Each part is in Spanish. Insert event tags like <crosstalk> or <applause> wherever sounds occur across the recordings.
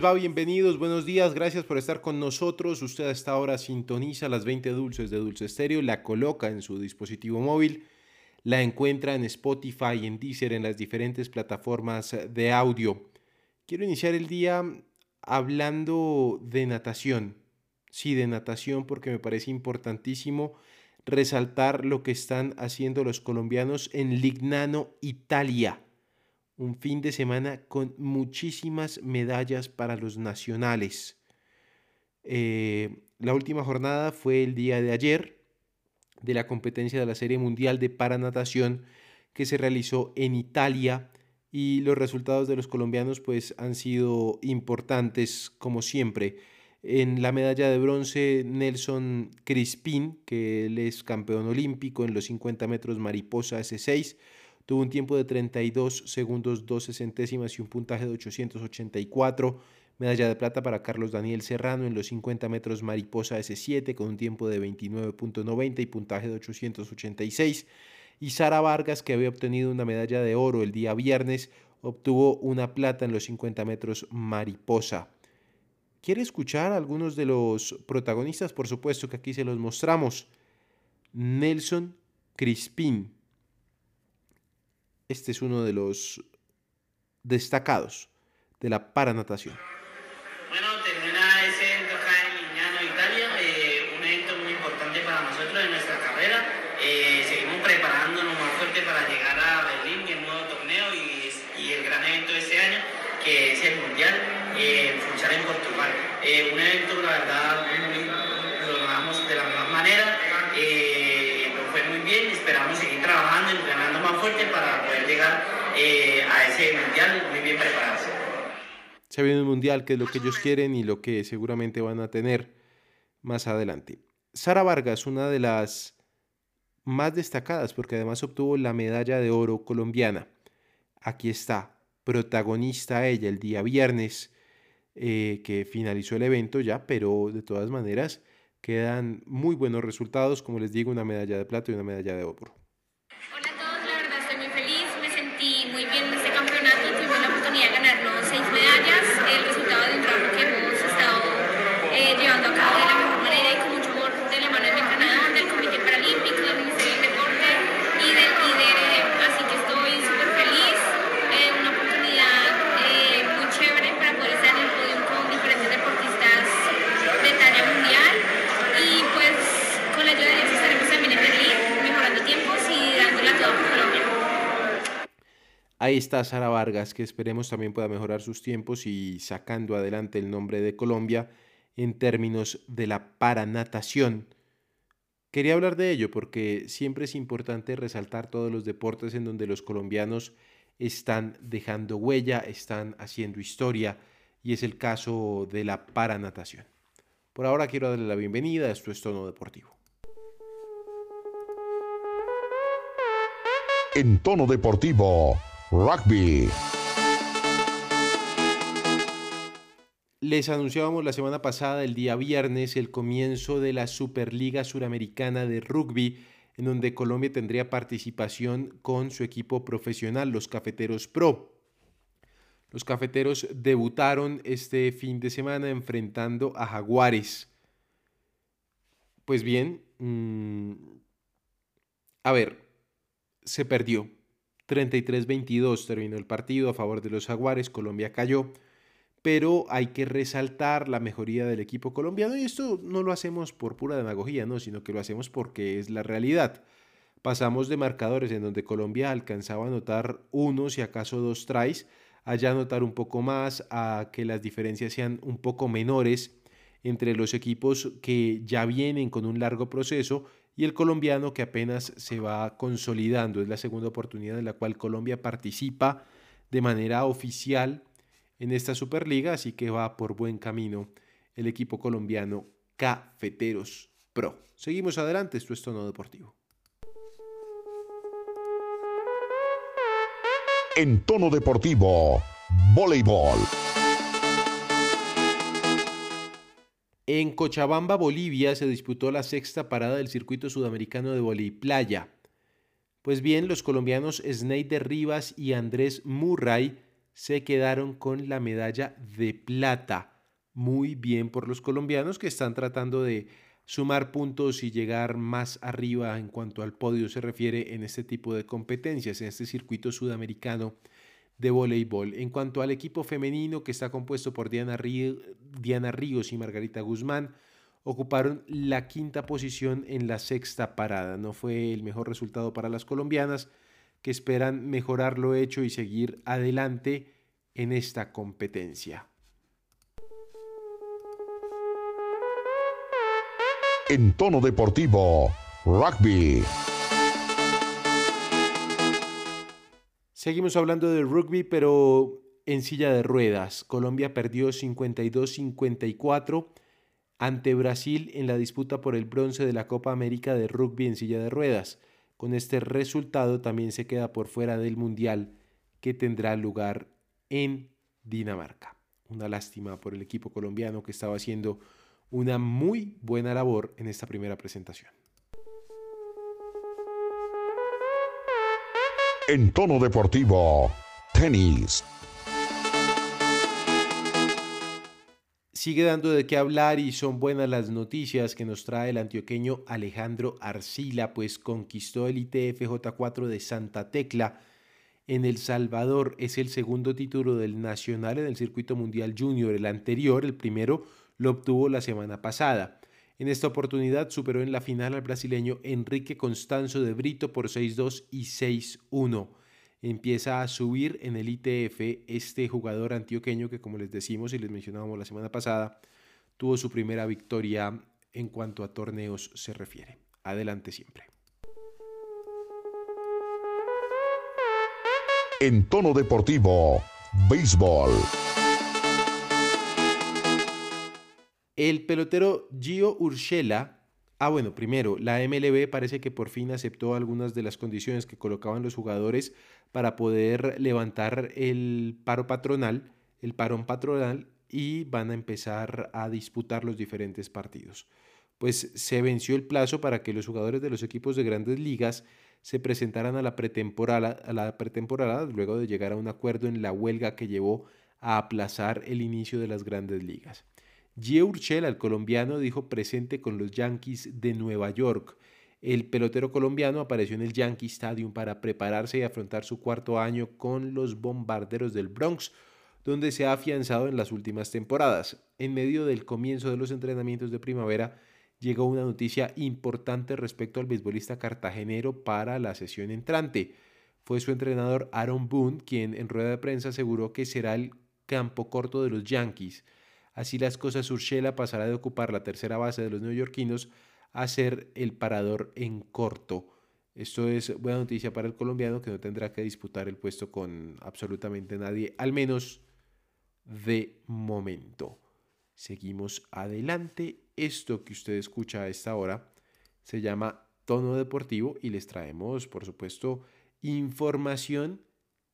Bienvenidos, buenos días, gracias por estar con nosotros. Usted a esta hora sintoniza las 20 dulces de Dulce Estéreo, la coloca en su dispositivo móvil, la encuentra en Spotify, en Deezer, en las diferentes plataformas de audio. Quiero iniciar el día hablando de natación. Sí, de natación porque me parece importantísimo resaltar lo que están haciendo los colombianos en Lignano, Italia un fin de semana con muchísimas medallas para los nacionales. Eh, la última jornada fue el día de ayer de la competencia de la Serie Mundial de Paranatación que se realizó en Italia y los resultados de los colombianos pues han sido importantes como siempre. En la medalla de bronce Nelson Crispín, que él es campeón olímpico en los 50 metros mariposa S6, Tuvo un tiempo de 32 segundos 12 centésimas y un puntaje de 884. Medalla de plata para Carlos Daniel Serrano en los 50 metros mariposa S7 con un tiempo de 29.90 y puntaje de 886. Y Sara Vargas, que había obtenido una medalla de oro el día viernes, obtuvo una plata en los 50 metros mariposa. ¿Quiere escuchar a algunos de los protagonistas? Por supuesto que aquí se los mostramos. Nelson Crispín este es uno de los destacados de la paranatación. Bueno, termina ese evento acá en Lignano, Italia, eh, un evento muy importante para nosotros en nuestra carrera. Eh, seguimos preparándonos más fuerte para llegar a Berlín, el nuevo torneo y, y el gran evento de este año, que es el Mundial eh, en Funchal en Portugal. Eh, un evento, la verdad, muy, lo logramos de la mejor manera. Eh, nos fue muy bien, esperamos seguir trabajando, entrenando más fuerte para poder llegar eh, a ese Mundial muy bien preparados. Se viene un mundial que es lo que ellos quieren y lo que seguramente van a tener más adelante. Sara Vargas, una de las más destacadas porque además obtuvo la medalla de oro colombiana. Aquí está, protagonista ella el día viernes eh, que finalizó el evento ya, pero de todas maneras quedan muy buenos resultados, como les digo, una medalla de plata y una medalla de oro. Hola a todos, la verdad estoy muy feliz, me sentí muy bien en este campeonato, tuvimos la oportunidad de ganarnos seis medallas, el resultado de un trabajo Ahí está Sara Vargas, que esperemos también pueda mejorar sus tiempos y sacando adelante el nombre de Colombia en términos de la paranatación. Quería hablar de ello porque siempre es importante resaltar todos los deportes en donde los colombianos están dejando huella, están haciendo historia y es el caso de la paranatación. Por ahora quiero darle la bienvenida a esto es Tono Deportivo. En tono deportivo, rugby. Les anunciábamos la semana pasada, el día viernes, el comienzo de la Superliga Suramericana de Rugby, en donde Colombia tendría participación con su equipo profesional, los Cafeteros Pro. Los Cafeteros debutaron este fin de semana enfrentando a Jaguares. Pues bien, mmm, a ver, se perdió. 33-22 terminó el partido a favor de los Jaguares, Colombia cayó, pero hay que resaltar la mejoría del equipo colombiano y esto no lo hacemos por pura demagogía, no, sino que lo hacemos porque es la realidad. Pasamos de marcadores en donde Colombia alcanzaba a anotar uno, si acaso dos tries, allá anotar un poco más, a que las diferencias sean un poco menores entre los equipos que ya vienen con un largo proceso y el colombiano que apenas se va consolidando. Es la segunda oportunidad en la cual Colombia participa de manera oficial en esta Superliga, así que va por buen camino el equipo colombiano Cafeteros Pro. Seguimos adelante, esto es Tono Deportivo. En tono deportivo, voleibol. En Cochabamba, Bolivia, se disputó la sexta parada del circuito sudamericano de voleibol playa. Pues bien, los colombianos Sneider Rivas y Andrés Murray se quedaron con la medalla de plata. Muy bien por los colombianos que están tratando de sumar puntos y llegar más arriba en cuanto al podio se refiere en este tipo de competencias, en este circuito sudamericano de voleibol. En cuanto al equipo femenino que está compuesto por Diana, Diana Ríos y Margarita Guzmán, ocuparon la quinta posición en la sexta parada. No fue el mejor resultado para las colombianas, que esperan mejorar lo hecho y seguir adelante en esta competencia. En tono deportivo, rugby. Seguimos hablando de rugby, pero en silla de ruedas. Colombia perdió 52-54 ante Brasil en la disputa por el bronce de la Copa América de Rugby en silla de ruedas. Con este resultado también se queda por fuera del Mundial que tendrá lugar en Dinamarca. Una lástima por el equipo colombiano que estaba haciendo una muy buena labor en esta primera presentación. En tono deportivo, tenis. Sigue dando de qué hablar y son buenas las noticias que nos trae el antioqueño Alejandro Arcila, pues conquistó el ITF J4 de Santa Tecla en El Salvador. Es el segundo título del Nacional en el Circuito Mundial Junior. El anterior, el primero, lo obtuvo la semana pasada. En esta oportunidad superó en la final al brasileño Enrique Constanzo de Brito por 6-2 y 6-1. Empieza a subir en el ITF este jugador antioqueño que como les decimos y les mencionábamos la semana pasada, tuvo su primera victoria en cuanto a torneos se refiere. Adelante siempre. En tono deportivo, béisbol. El pelotero Gio Urshela, ah bueno, primero, la MLB parece que por fin aceptó algunas de las condiciones que colocaban los jugadores para poder levantar el paro patronal, el parón patronal, y van a empezar a disputar los diferentes partidos. Pues se venció el plazo para que los jugadores de los equipos de grandes ligas se presentaran a la pretemporada, a la pretemporada luego de llegar a un acuerdo en la huelga que llevó a aplazar el inicio de las grandes ligas. Gio Urchela, el colombiano, dijo presente con los Yankees de Nueva York. El pelotero colombiano apareció en el Yankee Stadium para prepararse y afrontar su cuarto año con los bombarderos del Bronx, donde se ha afianzado en las últimas temporadas. En medio del comienzo de los entrenamientos de primavera, llegó una noticia importante respecto al beisbolista cartagenero para la sesión entrante. Fue su entrenador Aaron Boone quien en rueda de prensa aseguró que será el campo corto de los Yankees. Así las cosas, Urshela pasará de ocupar la tercera base de los neoyorquinos a ser el parador en corto. Esto es buena noticia para el colombiano que no tendrá que disputar el puesto con absolutamente nadie, al menos de momento. Seguimos adelante. Esto que usted escucha a esta hora se llama Tono Deportivo y les traemos, por supuesto, información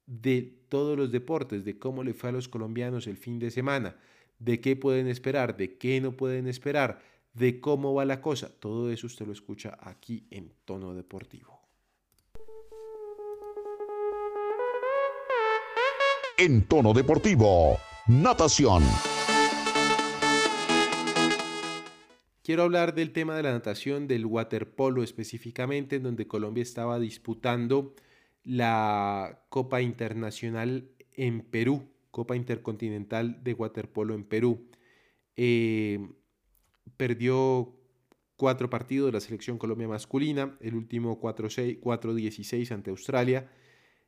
de todos los deportes, de cómo le fue a los colombianos el fin de semana de qué pueden esperar, de qué no pueden esperar, de cómo va la cosa. Todo eso usted lo escucha aquí en tono deportivo. En tono deportivo, natación. Quiero hablar del tema de la natación, del waterpolo específicamente, en donde Colombia estaba disputando la Copa Internacional en Perú. Copa Intercontinental de Waterpolo en Perú. Eh, perdió cuatro partidos de la selección Colombia masculina, el último 4-16 ante Australia.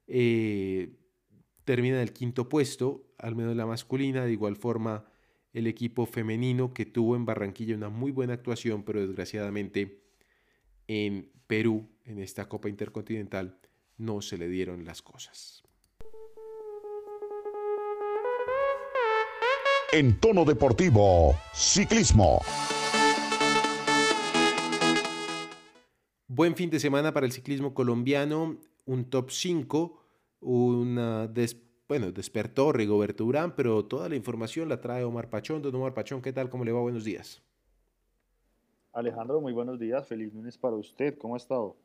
Eh, termina en el quinto puesto, al menos la masculina, de igual forma el equipo femenino que tuvo en Barranquilla una muy buena actuación, pero desgraciadamente en Perú, en esta Copa Intercontinental, no se le dieron las cosas. En tono deportivo, ciclismo. Buen fin de semana para el ciclismo colombiano, un top 5, una des- bueno, despertó Rigoberto Urán, pero toda la información la trae Omar Pachón. Don Omar Pachón, ¿qué tal? ¿Cómo le va? Buenos días. Alejandro, muy buenos días. Feliz lunes para usted. ¿Cómo ha estado?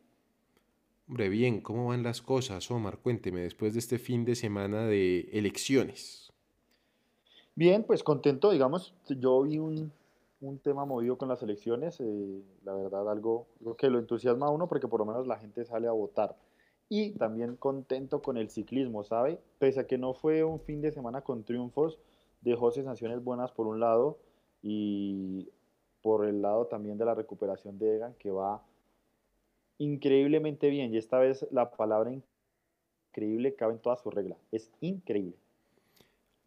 Hombre, bien, ¿cómo van las cosas, Omar? Cuénteme, después de este fin de semana de elecciones. Bien, pues contento, digamos. Yo vi un, un tema movido con las elecciones. eh, la verdad, algo, que lo entusiasma a uno porque por lo menos la gente sale a votar. Y también contento con el ciclismo, ¿sabe? Pese a que no fue un fin de semana con triunfos, dejó sensaciones buenas por un lado y por el lado también de la recuperación de Egan, que va increíblemente bien. Y esta vez la palabra increíble cabe en toda su regla. Es increíble.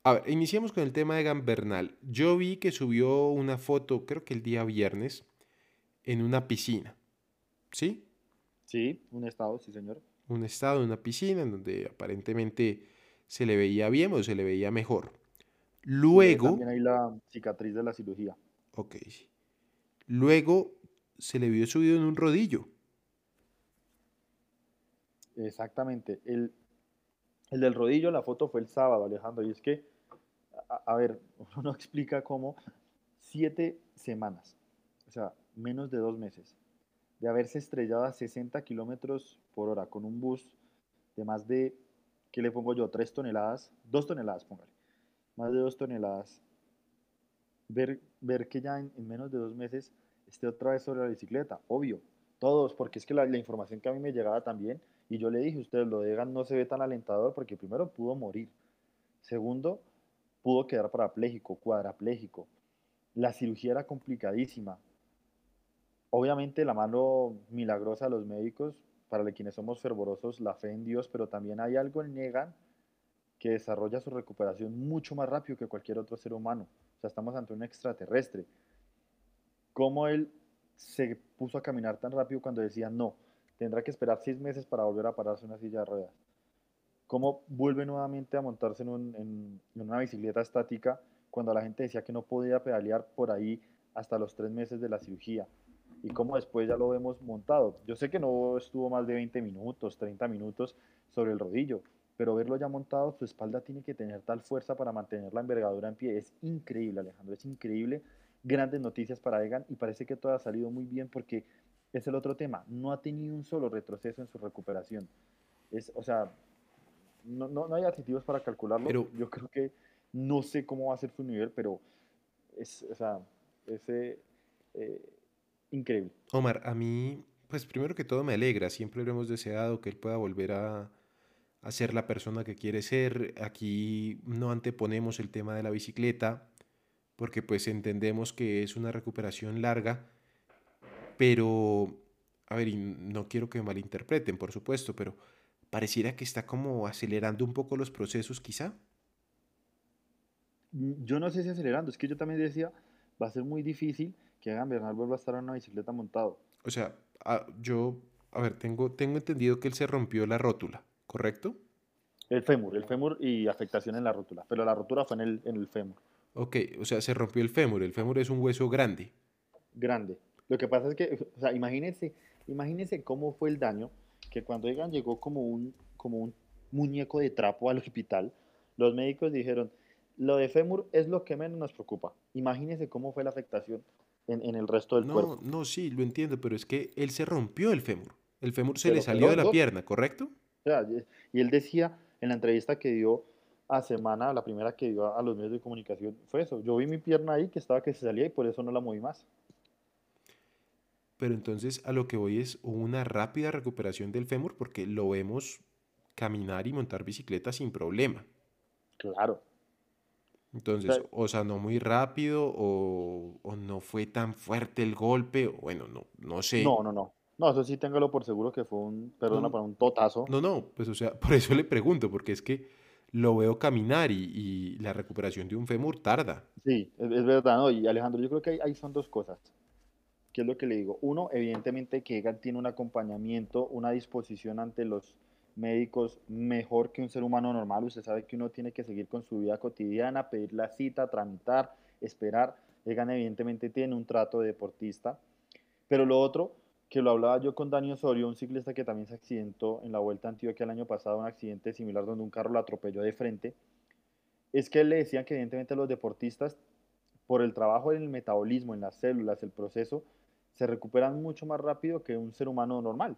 A ver, iniciemos con el tema de Egan Bernal. Yo vi que subió una foto, creo que el día viernes, en una piscina. ¿Sí? Sí, un estado, sí, señor. Un estado una piscina en donde aparentemente se le veía bien o se le veía mejor. Luego, también ahí la cicatriz de la cirugía. ok. Luego se le vio subido en un rodillo. Exactamente. El, el del rodillo, la foto fue el sábado, Alejandro. Y es que, a, ver, <laughs> uno no explica cómo siete semanas, o sea, menos de dos meses, de haberse estrellado a 60 kilómetros por hora con un bus de más de, ¿qué le pongo yo? Tres toneladas, dos toneladas, póngale, más de dos toneladas. Ver, ver que ya en, en menos de dos meses esté otra vez sobre la bicicleta, obvio, todos, porque es que la, la información que a mí me llegaba también, y yo le dije, ustedes lo de Egan no se ve tan alentador porque primero pudo morir, segundo, pudo quedar parapléjico, cuadrapléjico, la cirugía era complicadísima. Obviamente la mano milagrosa de los médicos, para quienes somos fervorosos, la fe en Dios, pero también hay algo en Egan que desarrolla su recuperación mucho más rápido que cualquier otro ser humano. O sea, estamos ante un extraterrestre. ¿Cómo él se puso a caminar tan rápido cuando decía no? Tendrá que esperar seis meses para volver a pararse en una silla de ruedas. ¿Cómo vuelve nuevamente a montarse en, un- en- en una bicicleta estática cuando la gente decía que no podía pedalear por ahí hasta los tres meses de la cirugía? Y cómo después ya lo vemos montado. Yo sé que no estuvo más de 20 minutos, 30 minutos sobre el rodillo, pero verlo ya montado, su espalda tiene que tener tal fuerza para mantener la envergadura en pie. Es increíble, Alejandro, es increíble. Grandes noticias para Egan y parece que todo ha salido muy bien porque es el otro tema. No ha tenido un solo retroceso en su recuperación. Es, o sea, no, no, no hay adjetivos para calcularlo. Pero- Yo creo que no sé cómo va a ser su nivel, pero es, o sea, es eh, increíble. Omar, a mí, pues primero que todo me alegra, siempre lo hemos deseado que él pueda volver a, a ser la persona que quiere ser. Aquí no anteponemos el tema de la bicicleta, porque pues entendemos que es una recuperación larga, pero, a ver, y no quiero que me malinterpreten, por supuesto, pero pareciera que está como acelerando un poco los procesos, quizá. Mm, Yo no sé si acelerando, es que yo también decía, va a ser muy difícil que Egan Bernal vuelva a estar en una bicicleta montado. O sea, a- yo, a ver, tengo, tengo entendido que él se rompió la rótula, ¿correcto? El fémur, el fémur y afectación en la rótula, pero la rotura fue en el, en el fémur, Ok, o sea, se rompió el fémur. El fémur es un hueso grande. grande. Lo que pasa es que, o sea, imagínense, imagínense cómo fue el daño, que cuando Egan llegó como un, como un muñeco de trapo al hospital, los médicos dijeron, lo de fémur es lo que menos nos preocupa. Imagínense cómo fue la afectación en, en el resto del No, cuerpo. no, sí, lo entiendo, pero es que él se rompió el fémur. El fémur se Pero le salió de la dos. pierna, ¿correcto? O sea, y- él decía en la entrevista que dio a Semana, la primera que dio a los medios de comunicación, fue eso. Yo vi mi pierna ahí que estaba que se salía y por eso no la moví más. Pero entonces a lo que voy es una rápida recuperación del fémur porque lo vemos caminar y montar bicicleta sin problema. Claro. Entonces, sea- o sea, no muy rápido o, o no fue tan fuerte el golpe, o bueno, no, no sé. No, no, no. No, eso sí téngalo por seguro que fue un, perdona, No, para un totazo. No, no, pues o sea, <laughs> por eso le pregunto, porque es que lo veo caminar y, y la recuperación de un fémur tarda. Sí, es, es verdad, ¿no? Y Alejandro, yo creo que ahí, ahí son dos cosas. ¿Qué es lo que le digo? Uno, evidentemente que Egan tiene un acompañamiento, una disposición ante los médicos mejor que un ser humano normal. Usted sabe que uno tiene que seguir con su vida cotidiana, pedir la cita, tramitar, esperar. Egan evidentemente tiene un trato de deportista. Pero lo otro, que lo hablaba yo con Dani Osorio, un ciclista que también se accidentó en la Vuelta a Antioquia el año pasado, un accidente similar donde un carro lo atropelló de frente, es que le decían que evidentemente los deportistas, por el trabajo en el metabolismo, en las células, el proceso, se recuperan mucho más rápido que un ser humano normal,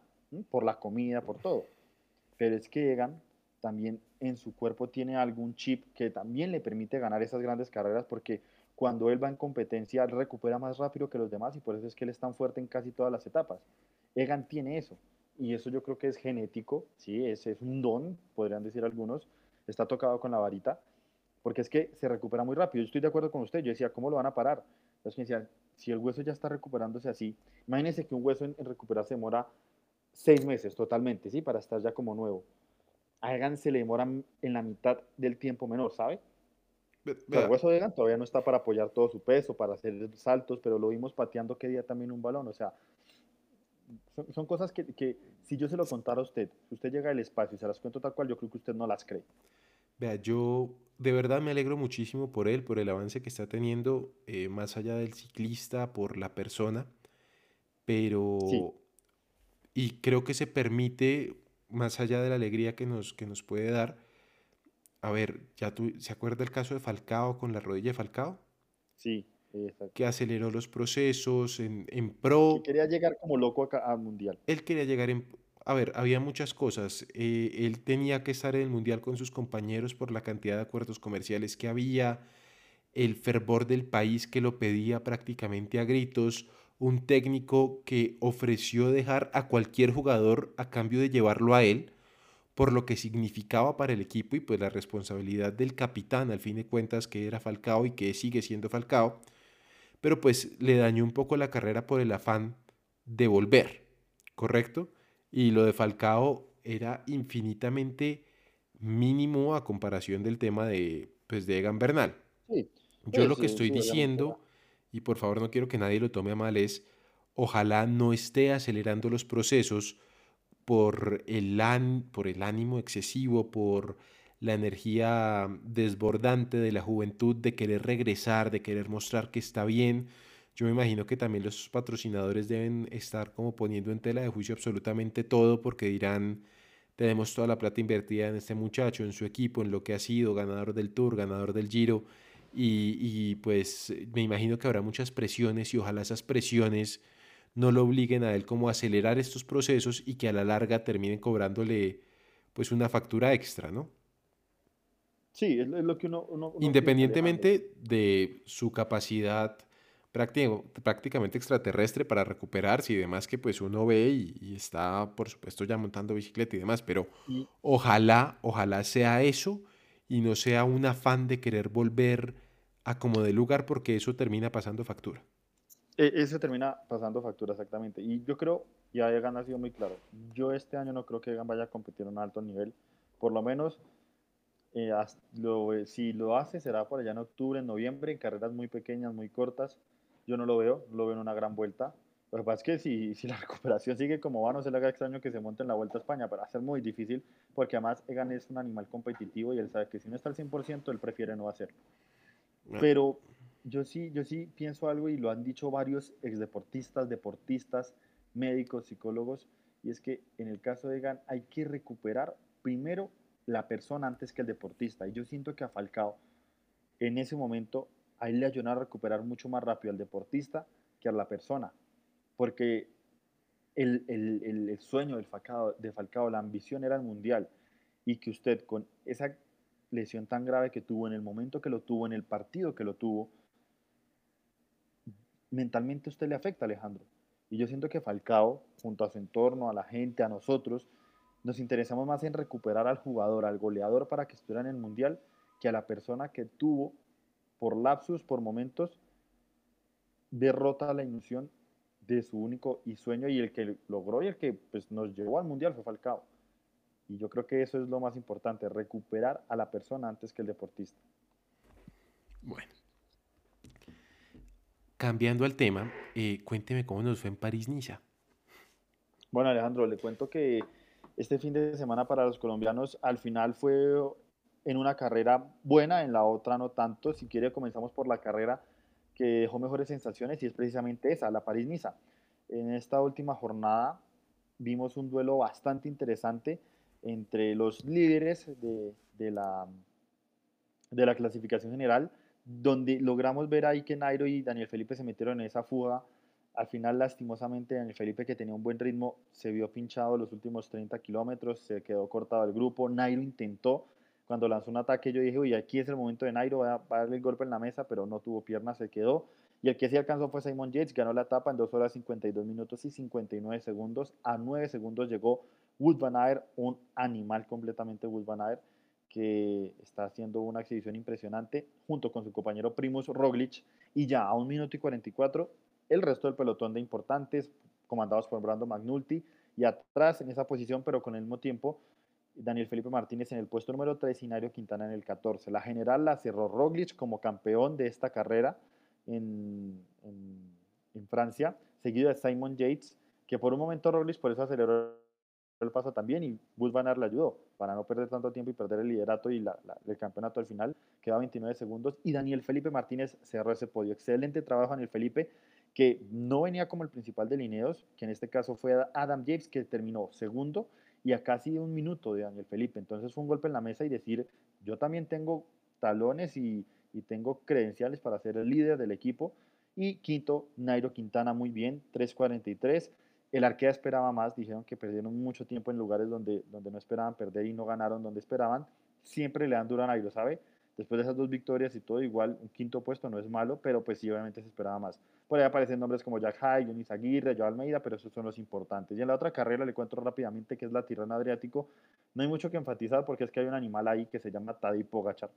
por la comida, por todo. Pero es que Egan también en su cuerpo tiene algún chip que también le permite ganar esas grandes carreras porque cuando él va en competencia recupera más rápido que los demás y por eso es que él es tan fuerte en casi todas las etapas. Egan tiene eso y eso yo creo que es genético, sí, es, es un don, podrían decir algunos, está tocado con la varita, porque es que se recupera muy rápido. Yo estoy de acuerdo con usted, yo decía, ¿cómo lo van a parar? Entonces me decían, si el hueso ya está recuperándose así, imagínense que un hueso en, en recuperarse demora seis meses totalmente, ¿sí? Para estar ya como nuevo. A Egan se le demora en la mitad del tiempo menor, ¿sabe? El hueso de Egan todavía no está para apoyar todo su peso, para hacer saltos, pero lo vimos pateando que día también un balón. O sea, son, son cosas que, que si yo se lo contara a usted, si usted llega al espacio y se las cuento tal cual, yo creo que usted no las cree. Vea, yo de verdad me alegro muchísimo por él, por el avance que está teniendo, eh, más allá del ciclista, por la persona, pero... Sí. Y creo que se permite, más allá de la alegría que nos, que nos puede dar, a ver, ya tú, ¿se acuerda el caso de Falcao con la rodilla de Falcao? Sí, exacto. Que aceleró los procesos en, en pro. Que quería llegar como loco acá al mundial. Él quería llegar en... A ver, había muchas cosas. eh, él tenía que estar en el Mundial con sus compañeros por la cantidad de acuerdos comerciales que había, el fervor del país que lo pedía prácticamente a gritos, un técnico que ofreció dejar a cualquier jugador a cambio de llevarlo a él, por lo que significaba para el equipo y pues la responsabilidad del capitán, al fin de cuentas, que era Falcao y que sigue siendo Falcao, pero pues le dañó un poco la carrera por el afán de volver, ¿correcto? Y lo de Falcao era infinitamente mínimo a comparación del tema de, pues, de Egan Bernal. Sí, Yo lo que estoy sí, diciendo, y por favor no quiero que nadie lo tome a mal, es ojalá no esté acelerando los procesos por el, án- por el ánimo excesivo, por la energía desbordante de la juventud, de querer regresar, de querer mostrar que está bien. Yo me imagino que también los patrocinadores deben estar como poniendo en tela de juicio absolutamente todo porque dirán, tenemos toda la plata invertida en este muchacho, en su equipo, en lo que ha sido, ganador del Tour, ganador del Giro. Y, y, pues me imagino que habrá muchas presiones y ojalá esas presiones no lo obliguen a él como a acelerar estos procesos y que a la larga terminen cobrándole pues una factura extra, ¿no? Sí, es lo que uno, uno, uno. Independientemente de su capacidad prácticamente extraterrestre para recuperarse y demás que pues uno ve y, y está por supuesto ya montando bicicleta y demás, pero Y, ojalá, ojalá sea eso y no sea un afán de querer volver a como de lugar porque eso termina pasando factura. E- Eso termina pasando factura exactamente. Y yo creo, ya Egan ha sido muy claro, yo este año no creo que Egan vaya a competir a un alto nivel. Por lo menos, eh, lo- eh, si lo hace, será por allá en octubre, en noviembre, en carreras muy pequeñas, muy cortas. Yo no lo veo, lo veo en una gran vuelta. Lo que pasa es que si, si la <laughs> recuperación sigue como va, no se le haga extraño que se monte en la Vuelta a España, pero va a ser muy difícil, porque además Egan es un animal competitivo y él sabe que si no está al 100%, él prefiere no hacerlo. Pero yo sí, yo sí pienso algo y lo han dicho varios exdeportistas, deportistas, médicos, psicólogos, y es que en el caso de Egan hay que recuperar primero la persona antes que el deportista. Y yo siento que a Falcao, en ese momento, a él le ayudaron a recuperar mucho más rápido al deportista que a la persona. Porque el, el- el- sueño del Falcao, de Falcao, la ambición era el mundial. Y que usted con esa lesión tan grave que tuvo en el momento que lo tuvo, en el partido que lo tuvo, mentalmente usted le afecta, Alejandro. Y yo siento que Falcao, junto a su entorno, a la gente, a nosotros, nos interesamos más en recuperar al jugador, al goleador para que estuviera en el Mundial, que a la persona que tuvo, por lapsus, por momentos, derrota la ilusión de su único y sueño y el que logró y el que pues, nos llevó al Mundial fue Falcao. Y yo creo que eso es lo más importante, recuperar a la persona antes que el deportista. Bueno. Cambiando al tema, eh, cuénteme cómo nos fue en París-Niza. Bueno, Alejandro, le cuento que este fin de semana para los colombianos al final fue en una carrera buena, en la otra no tanto. Si quiere, comenzamos por la carrera que dejó mejores sensaciones y es precisamente esa, la París-Niza. En esta última jornada vimos un duelo bastante interesante entre los líderes de, de la, de la clasificación general, donde logramos ver ahí que Nairo y Daniel Felipe se metieron en esa fuga. Al final, lastimosamente, Daniel Felipe, que tenía un buen ritmo, se vio pinchado los últimos 30 kilómetros, se quedó cortado el grupo. Nairo intentó, cuando lanzó un ataque, yo dije, uy, aquí es el momento de Nairo, va a, darle el golpe en la mesa, pero no tuvo piernas, se quedó. Y el que sí alcanzó fue Simon Yates, ganó la etapa en 2 horas 52 minutos y 59 segundos. A 9 segundos llegó Wood Van un animal completamente Wood Van que está haciendo una exhibición impresionante junto con su compañero Primus Roglic. Y ya a 1 minuto y 44, el resto del pelotón de importantes, comandados por Brando Magnulti, y atrás en esa posición, pero con el mismo tiempo, Daniel Felipe Martínez en el puesto número 3 y Quintana en el 14. La general la cerró Roglic como campeón de esta carrera en, Francia, seguido de Simon Yates, que por un momento Roglic por eso aceleró el paso también y Bus Van Aert le ayudó para no perder tanto tiempo y perder el liderato y el campeonato al final, quedó a 29 segundos y Daniel Felipe Martínez cerró ese podio. Excelente trabajo Daniel Felipe, que no venía como el principal de Lineos, que en este caso fue Adam James, que terminó segundo y a casi un minuto de Daniel Felipe. Entonces fue un golpe en la mesa y decir, yo también tengo talones y, y tengo credenciales para ser el líder del equipo. Y quinto, Nairo Quintana muy bien, 3.43. El Arkea esperaba más, dijeron que perdieron mucho tiempo en lugares donde, donde no esperaban perder y no ganaron donde esperaban. Siempre le dan duro a Nairo, ¿sabe? Después de esas dos victorias y todo, igual un quinto puesto no es malo, pero pues sí, obviamente se esperaba más. Por ahí aparecen nombres como Jack High, Jonis Aguirre, Joe Almeida, pero esos son los importantes. Y en la otra carrera le cuento rápidamente que es la Tirana Adriático. No hay mucho que enfatizar porque es que hay un animal ahí que se llama Tadej Pogachar.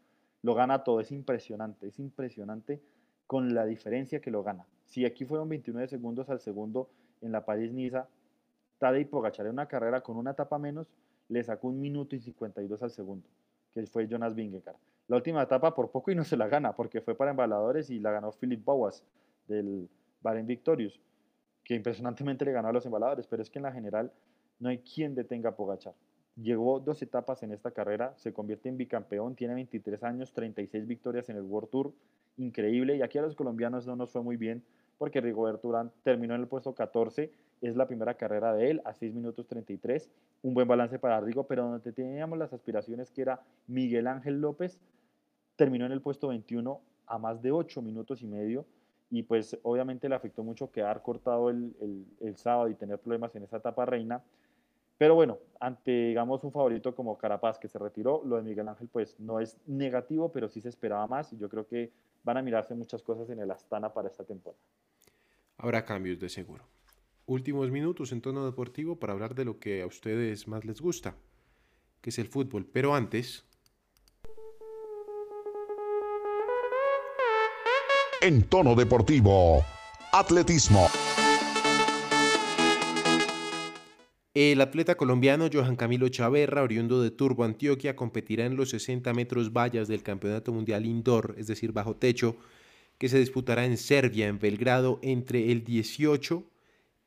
Lo gana todo, es impresionante, es impresionante con la diferencia que lo gana. Si aquí fueron 29 segundos al segundo en la París-Niza, Tadej Pogacar en una carrera con una etapa menos le sacó un minuto y 52 al segundo, que fue Jonas Vingegaard. La última etapa por poco y no se la gana, porque fue para embaladores y la ganó Philip Bowas del Bahrain Victorious, que impresionantemente le ganó a los embaladores, pero es que en la general no hay quien detenga a Pogachar. Llegó dos etapas en esta carrera, se convierte en bicampeón, tiene 23 años, 36 victorias en el World Tour, increíble. Y aquí a los colombianos no nos fue muy bien porque Rigoberto Urán terminó en el puesto 14, es la primera carrera de él a 6 minutos 33, un buen balance para Rigo, pero donde teníamos las aspiraciones que era Miguel Ángel López, terminó en el puesto 21 a más de 8 minutos y medio y pues obviamente le afectó mucho quedar cortado el, el, el sábado y tener problemas en esa etapa reina. Pero bueno, ante, digamos, un favorito como Carapaz que se retiró, lo de Miguel Ángel pues no es negativo, pero sí se esperaba más y yo creo que van a mirarse muchas cosas en el Astana para esta temporada. Habrá cambios de seguro. Últimos minutos en tono deportivo para hablar de lo que a ustedes más les gusta, que es el fútbol. Pero antes... En tono deportivo, atletismo. El atleta colombiano Johan Camilo Chaverra, oriundo de Turbo, Antioquia, competirá en los 60 metros vallas del Campeonato Mundial Indoor, es decir, bajo techo, que se disputará en Serbia, en Belgrado, entre el 18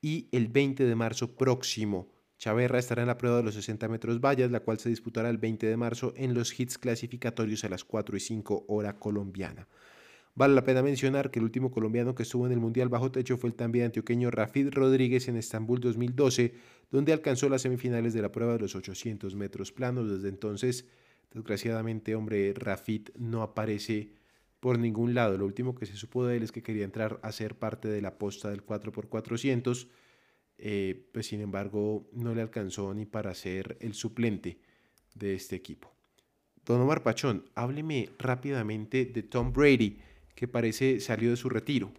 y el 20 de marzo próximo. Chaverra estará en la prueba de los 60 metros vallas, la cual se disputará el 20 de marzo en los hits clasificatorios a las 4 y 5 hora colombiana. Vale la pena mencionar que el último colombiano que estuvo en el Mundial bajo techo fue el también antioqueño Rafid Rodríguez en Estambul 2012, donde alcanzó las semifinales de la prueba de los 800 metros planos. Desde entonces, desgraciadamente, hombre, Rafid no aparece por ningún lado. Lo último que se supo de él es que quería entrar a ser parte de la posta del 4x400, eh, pues sin embargo no le alcanzó ni para ser el suplente de este equipo. Don Omar Pachón, hábleme rápidamente de Tom Brady que parece salió de su retiro.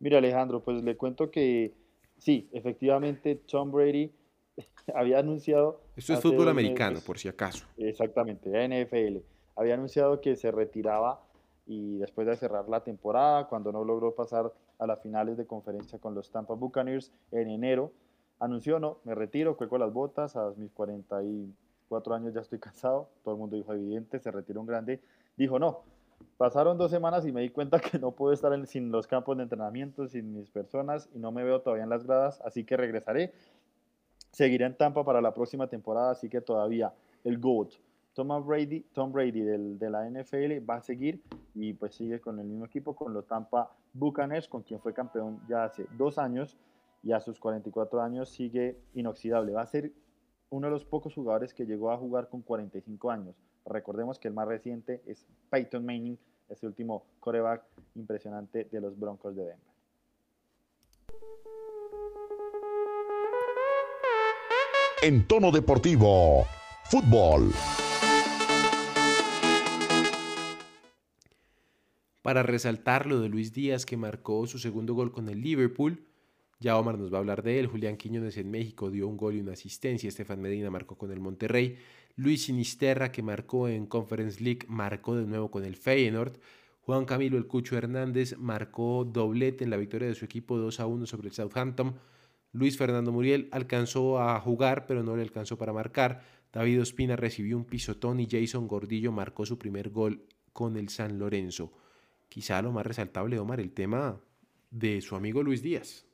Mira Alejandro, pues le cuento que sí, efectivamente Tom Brady <laughs> había anunciado... Esto es fútbol americano, por si acaso. Exactamente, NFL. Había anunciado que se retiraba y después de cerrar la temporada, cuando no logró pasar a las finales de conferencia con los Tampa Buccaneers en enero, anunció, no, me retiro, cuelgo las botas, a mis 44 años ya estoy <laughs> cansado, todo el mundo dijo evidente, se retiró un grande, dijo, no, pasaron dos semanas y me di cuenta <laughs> que no puedo estar sin los campos de entrenamiento, sin mis personas y no me veo todavía en las gradas, así que regresaré. Seguiré en Tampa para la próxima temporada, así que todavía el GOAT, Tom Brady, Tom Brady del- de la NFL va a seguir y pues sigue con el mismo equipo, con los Tampa Buccaneers, con quien fue campeón ya hace dos años y a sus 44 años sigue inoxidable. Va a ser uno de los pocos jugadores que llegó a jugar con 45 años. Recordemos que el más reciente es Peyton Manning, ese último coreback impresionante de los Broncos de Denver. En tono deportivo, fútbol. Para resaltar lo de Luis Díaz que marcó su segundo gol con el Liverpool, ya Omar nos va a hablar de él, Julián Quiñones en México dio un gol y una asistencia, Estefan Medina marcó con el Monterrey, Luis Sinisterra que marcó en Conference League marcó de nuevo con el Feyenoord, Juan Camilo El Cucho Hernández marcó doblete en la victoria de su equipo 2 a 1 sobre el Southampton, Luis Fernando Muriel alcanzó a jugar pero no le alcanzó para marcar, David Ospina recibió un pisotón y Jason Gordillo marcó su primer gol con el San Lorenzo. Quizá lo más resaltable, Omar, el tema de su amigo Luis Díaz.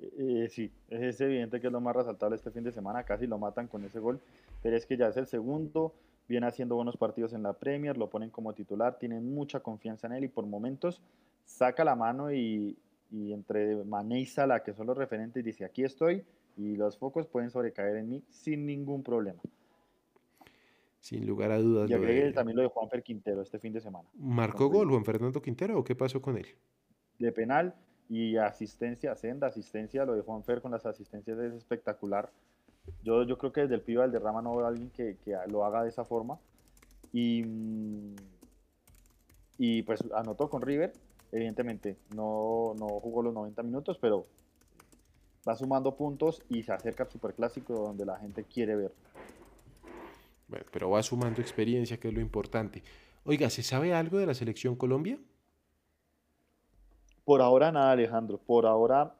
Eh, sí, es evidente que es lo más resaltable este fin de semana, casi lo matan con ese gol, pero es que ya es el segundo, viene haciendo buenos partidos en la Premier, lo ponen como titular, tienen mucha confianza en él y por momentos saca la mano y, y entre Mané y Salah, que son los referentes, dice aquí estoy y los focos pueden sobrecaer en mí sin ningún problema. Sin lugar a dudas. Y agregué también lo de Juanfer Quintero este fin de semana, ¿Marcó gol Juan Fernando Quintero o qué pasó con él? de penal y asistencia, senda asistencia, lo de Juanfer con las asistencias es espectacular. Yo, yo creo que desde el pibe del derrama no veo a alguien que, que lo haga de esa forma. Y, mm, y pues anotó con River, evidentemente no, no jugó los 90 minutos, pero va sumando puntos y se acerca al superclásico donde la gente quiere ver. Bueno, pero va sumando experiencia, que es lo importante. Oiga, ¿se sabe algo de la selección Colombia? Por ahora nada, Alejandro. Por ahora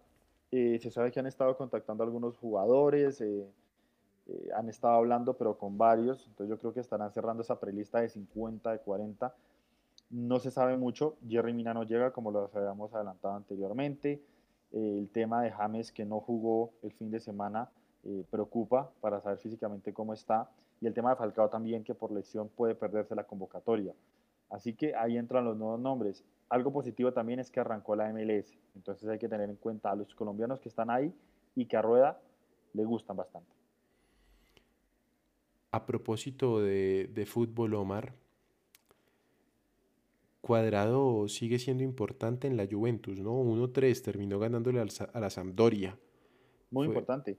eh, se sabe que han estado contactando algunos jugadores, eh, eh, han estado hablando, pero con varios. Entonces yo creo que estarán cerrando esa prelista de 50, de 40. No se sabe mucho. Jerry Mina no llega, como lo habíamos adelantado anteriormente. El tema de James, que no jugó el fin de semana, preocupa para saber físicamente cómo está. Y el tema de Falcao también, que por lesión puede perderse la convocatoria. Así que ahí entran los nuevos nombres. Algo positivo también es que arrancó la MLS. Entonces hay que tener en cuenta a los colombianos que están ahí y que a Rueda le gustan bastante. A propósito de, de fútbol, Omar, Cuadrado sigue siendo importante en la Juventus, ¿no? 1-3 terminó ganándole a la Sampdoria. Muy Fue- importante.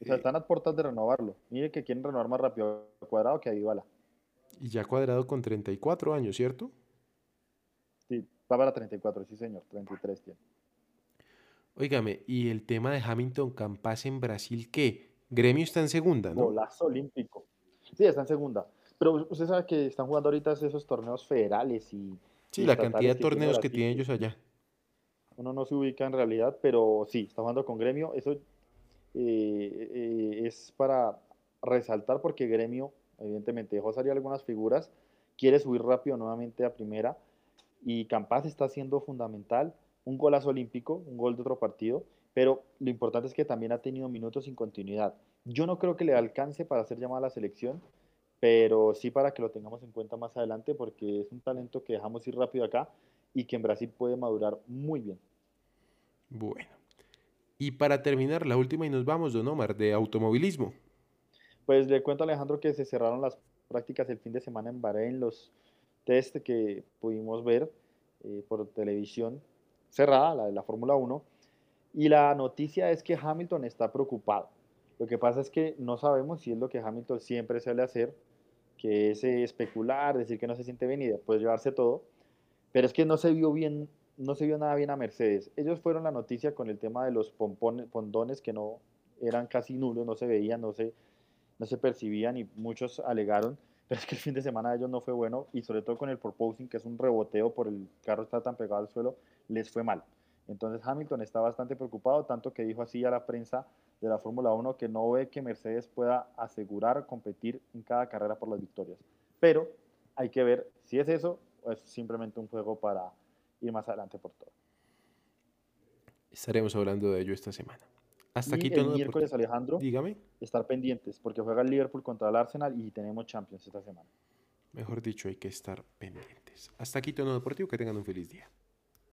O sea, eh, están a puertas de renovarlo. Mire que quieren renovar más rápido a Cuadrado que a Dybala. Y ya Cuadrado con 34 años, ¿cierto? Sí, va para 34, sí señor, 33 tiene. Óigame, ¿y el tema de Hamilton Campas en Brasil qué? Gremio está en segunda, ¿no? Golazo olímpico. Sí, está en segunda. Pero usted sabe que están jugando ahorita esos torneos federales y... Sí, y la cantidad de torneos que tienen ellos allá. Uno no se ubica en realidad, pero sí, está jugando con Gremio. Eso eh, eh, es para resaltar porque Gremio, evidentemente, dejó salir algunas figuras, quiere subir rápido nuevamente a primera y Campas está siendo fundamental. Un golazo olímpico, un gol de otro partido, pero lo importante es que también ha tenido minutos sin continuidad. Yo no creo que le alcance para ser llamado a la selección, pero sí para que lo tengamos en cuenta más adelante porque es un talento que dejamos ir rápido acá y que en Brasil puede madurar muy bien. Bueno. Y para terminar, la última y nos vamos, don Omar, de automovilismo. Pues le cuento a Alejandro que se cerraron las prácticas el fin de semana en Bahrein, los test que pudimos ver eh, por televisión cerrada, la de la Fórmula 1, y la noticia es que Hamilton está preocupado. Lo que pasa es que no sabemos si es lo que Hamilton siempre suele hacer, que es eh, especular, decir que no se siente bien y después llevarse todo, pero es que no se vio bien, no se vio nada bien a Mercedes. Ellos fueron la noticia con el tema de los pompones, pondones que no eran casi nulos, no se veían, no se, no se percibían y muchos alegaron, <laughs> pero es que el fin de semana de ellos no fue bueno y sobre todo con el proposing, que es un reboteo por el carro está tan pegado al suelo, les fue mal. Entonces Hamilton está bastante preocupado, tanto que dijo así a la prensa de la Fórmula 1 que no ve que Mercedes pueda asegurar competir en cada carrera por las victorias. Pero hay que ver si es eso o es simplemente un juego para ir más adelante por todo. Estaremos hablando de ello esta semana. Hasta y aquí el todo. miércoles, Alejandro, Dígame. estar pendientes porque juega el Liverpool contra el Arsenal y tenemos Champions esta semana. Mejor dicho, hay que estar pendientes. Hasta aquí todo deportivo. Que tengan un feliz día.